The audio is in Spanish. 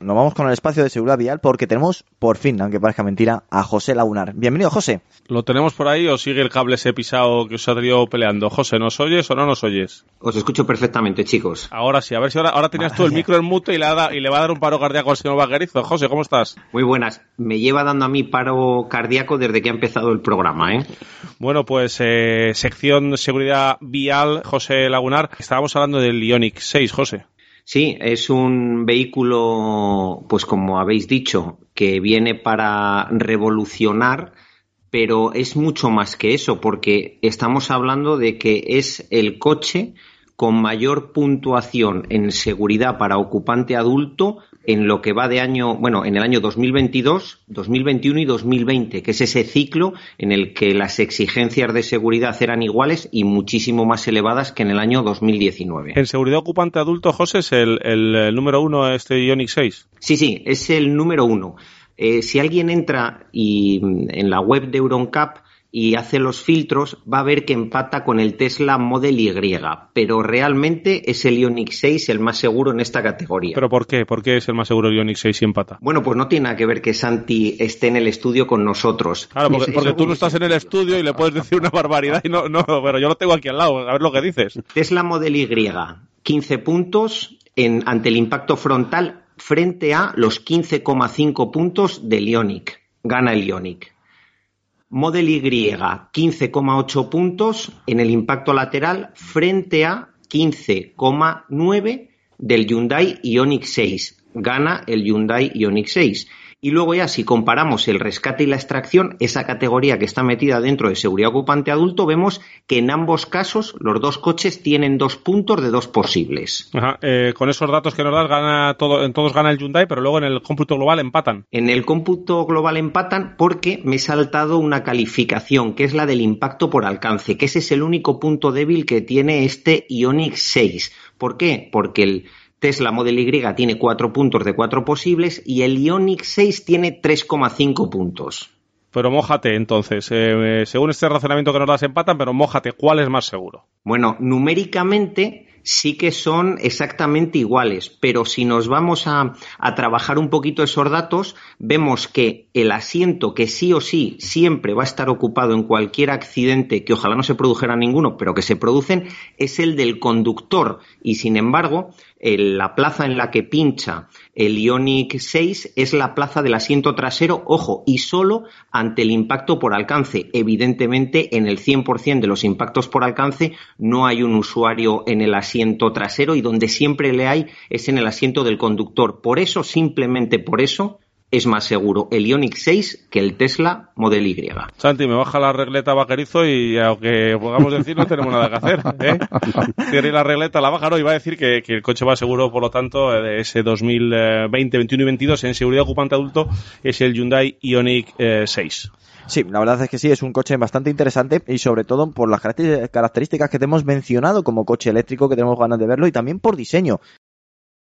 nos vamos con el espacio de seguridad vial porque tenemos, por fin, aunque parezca mentira, a José Lagunar. Bienvenido, José. ¿Lo tenemos por ahí o sigue el cable ese pisado que os ha tenido peleando? José, ¿nos oyes o no nos oyes? Os escucho perfectamente, chicos. Ahora sí, a ver si ahora, ahora tenías tú el micro en mute y le, y le va a dar un paro cardíaco al señor Vaquerizo. José, ¿cómo estás? Muy buenas. Me lleva dando a mí paro cardíaco desde que ha empezado el programa, ¿eh? Bueno, pues eh, sección seguridad vial, José Lagunar. Estábamos hablando del Ionic 6, José. Sí, es un vehículo, pues como habéis dicho, que viene para revolucionar, pero es mucho más que eso, porque estamos hablando de que es el coche con mayor puntuación en seguridad para ocupante adulto en lo que va de año, bueno, en el año 2022, 2021 y 2020, que es ese ciclo en el que las exigencias de seguridad eran iguales y muchísimo más elevadas que en el año 2019. ¿En seguridad ocupante adulto, José, es el, número uno este Ioniq 6? Sí, sí, es el número uno. Eh, si alguien entra y en la web de Euroncap y hace los filtros, va a ver que empata con el Tesla Model Y, pero realmente es el Ioniq 6 el más seguro en esta categoría. ¿Pero por qué? ¿Por qué es el más seguro el Ioniq 6 y empata? Bueno, pues no tiene nada que ver que Santi esté en el estudio con nosotros. Claro, porque, tú no estás en el estudio y le puedes decir una barbaridad y no, no, pero yo lo tengo aquí al lado, a ver lo que dices. Tesla Model Y, 15 puntos en, ante el impacto frontal frente a los 15,5 puntos del Ioniq. Gana el Ioniq. Model Y 15,8 puntos en el impacto lateral frente a 15,9 del Hyundai Ioniq 6. Gana el Hyundai Ioniq 6. Y luego ya si comparamos el rescate y la extracción, esa categoría que está metida dentro de seguridad ocupante adulto, vemos que en ambos casos los dos coches tienen dos puntos de dos posibles. Eh, con esos datos que nos das, gana todo, en todos gana el Hyundai, pero luego en el cómputo global empatan. En el cómputo global empatan porque me he saltado una calificación, que es la del impacto por alcance, que ese es el único punto débil que tiene este Ioniq 6. ¿Por qué? Porque el Tesla Model Y tiene cuatro puntos de cuatro posibles y el Ioniq 6 tiene 3,5 puntos. Pero mójate entonces, eh, según este razonamiento que nos das empatan, pero mójate, ¿cuál es más seguro? Bueno, numéricamente sí que son exactamente iguales, pero si nos vamos a, trabajar un poquito esos datos, vemos que el asiento que sí o sí siempre va a estar ocupado en cualquier accidente, que ojalá no se produjera ninguno, pero que se producen, es el del conductor. Y sin embargo, la plaza en la que pincha el Ionic 6 es la plaza del asiento trasero, ojo, y solo ante el impacto por alcance. Evidentemente, en el 100% de los impactos por alcance no hay un usuario en el asiento trasero y donde siempre le hay es en el asiento del conductor. Por eso, simplemente por eso, es más seguro el Ioniq 6 que el Tesla Model Y. Santi, me baja la regleta vaquerizo y aunque podamos decir no tenemos nada que hacer. ¿eh? Tiene la regleta, la baja, y va a decir que, el coche va seguro, por lo tanto, de ese 2020, 21 y 22 en seguridad ocupante adulto es el Hyundai Ioniq 6. Sí, la verdad es que sí, es un coche bastante interesante y sobre todo por las características que te hemos mencionado como coche eléctrico que tenemos ganas de verlo y también por diseño.